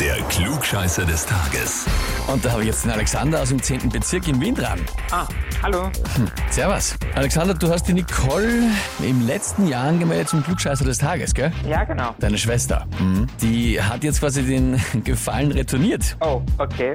Der Klugscheißer des Tages. Und da habe ich jetzt den Alexander aus dem 10. Bezirk in Wien dran. Ah, hallo. Servus. Alexander, du hast die Nicole im letzten Jahr angemeldet zum Klugscheißer des Tages, gell? Ja, genau. Deine Schwester. Die hat jetzt quasi den Gefallen retourniert. Oh, okay.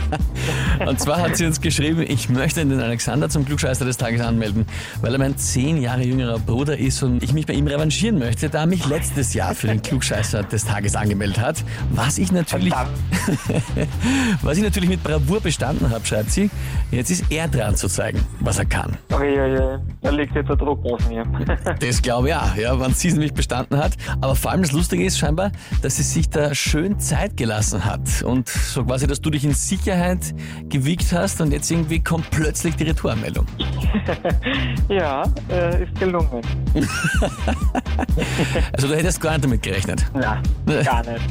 Und zwar hat sie uns geschrieben, ich möchte den Alexander zum Klugscheißer des Tages anmelden, weil er mein zehn Jahre jüngerer Bruder ist und ich mich bei ihm revanchieren möchte, da er mich letztes Jahr für den Klugscheißer des Tages angemeldet hat. Was ich natürlich, was ich natürlich mit Bravour bestanden habe, schreibt sie. Jetzt ist er dran zu zeigen, was er kann. Uiuiui, da liegt jetzt der Druck auf mir. Das glaube ich auch, ja, wenn sie es nämlich bestanden hat. Aber vor allem das Lustige ist scheinbar, dass sie sich da schön Zeit gelassen hat. Und so quasi, dass du dich in Sicherheit gewiegt hast und jetzt irgendwie kommt plötzlich die Retouranmeldung. ja, äh, ist gelungen. Also du hättest gar nicht damit gerechnet. Na, gar nicht.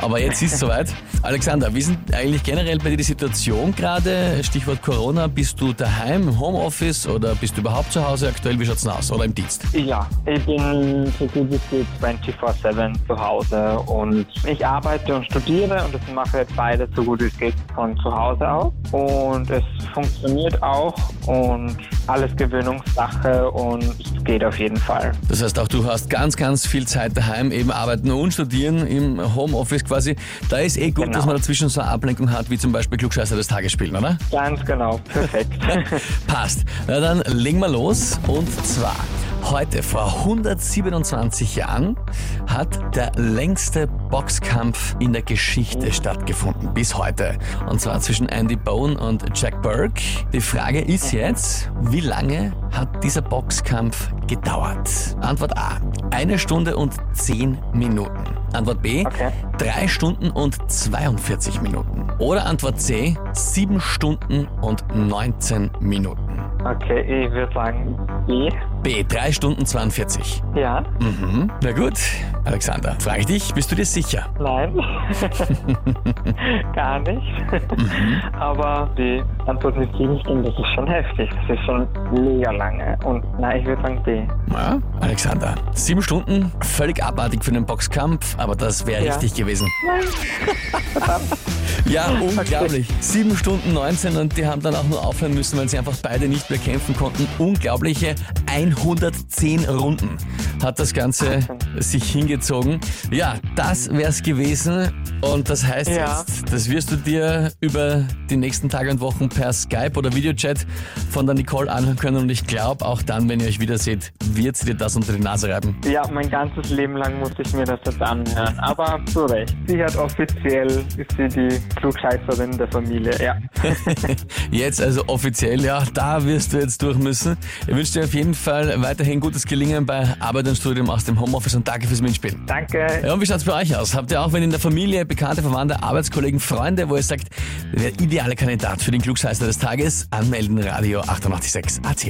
Aber jetzt ist es soweit. Alexander, wie denn eigentlich generell bei dir die Situation gerade? Stichwort Corona. Bist du daheim, im Homeoffice oder bist du überhaupt zu Hause aktuell? Wie schaut's denn aus? Oder im Dienst? Ja, ich bin so gut wie geht 24-7 zu Hause und ich arbeite und studiere und das mache jetzt beides so gut wie es geht von zu Hause aus. Und es funktioniert auch und alles Gewöhnungssache und es geht auf jeden Fall. Das heißt auch, du hast ganz, ganz viel Zeit daheim, eben arbeiten und studieren im Homeoffice quasi. Da ist eh gut, Genau. dass man dazwischen so eine Ablenkung hat, wie zum Beispiel Klugscheißer des Tages spielen, oder? Ganz genau, perfekt. Passt. Na dann legen wir los. Und zwar, heute vor 127 Jahren hat der längste Boxkampf in der Geschichte stattgefunden. Bis heute. Und zwar zwischen Andy Bone und Jack Burke. Die Frage ist jetzt, wie lange hat dieser Boxkampf gedauert? Antwort A. Eine Stunde und 10 Minuten. Antwort B. Okay. Drei Stunden und 42 Minuten. Oder Antwort C. Sieben Stunden und 19 Minuten. Okay, ich würde sagen B. B. Drei Stunden 42. Ja, Mhm. Na gut, Alexander, frage ich dich, bist du dir sicher? nein. Gar nicht. Aber die Antwort mit sieben Stunden, das ist schon heftig. Das ist schon mega lange. Und nein, ich würde sagen B. Ja, Alexander. Sieben Stunden, völlig abartig für einen Boxkampf, aber das wäre Ja. richtig gewesen. Nein. Ja, unglaublich. Sieben Stunden 19 und die haben dann auch nur aufhören müssen, weil sie einfach beide nicht mehr kämpfen konnten. Unglaubliche 110 Runden hat das Ganze sich hingezogen. Ja, das wär's gewesen. Und das heißt Ja. jetzt, das wirst du dir über die nächsten Tage und Wochen per Skype oder Videochat von der Nicole anhören können. Und ich glaube, auch dann, wenn ihr euch wieder seht, wird sie dir das unter die Nase reiben. Ja, mein ganzes Leben lang musste ich mir das jetzt anhören. Aber zu Recht. Sie hat offiziell, ist sie die Klugscheißerin der Familie. Ja. Jetzt also offiziell, ja, da wirst du jetzt durch müssen. Ich wünsche dir auf jeden Fall weiterhin gutes Gelingen bei Arbeit und Studium aus dem Homeoffice und danke fürs Mitspielen. Danke. Ja, und wie schaut's bei euch aus? Habt ihr auch, wenn in der Familie, Bekannte, Verwandte, Arbeitskollegen, Freunde, wo ihr sagt, der ideale Kandidat für den Klugscheißer des Tages, anmelden, Radio 886 AT.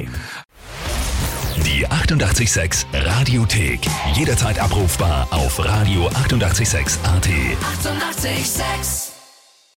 Die 88,6 Radiothek. Jederzeit abrufbar auf radio886.at. 88,6. Eighty-eight, sex.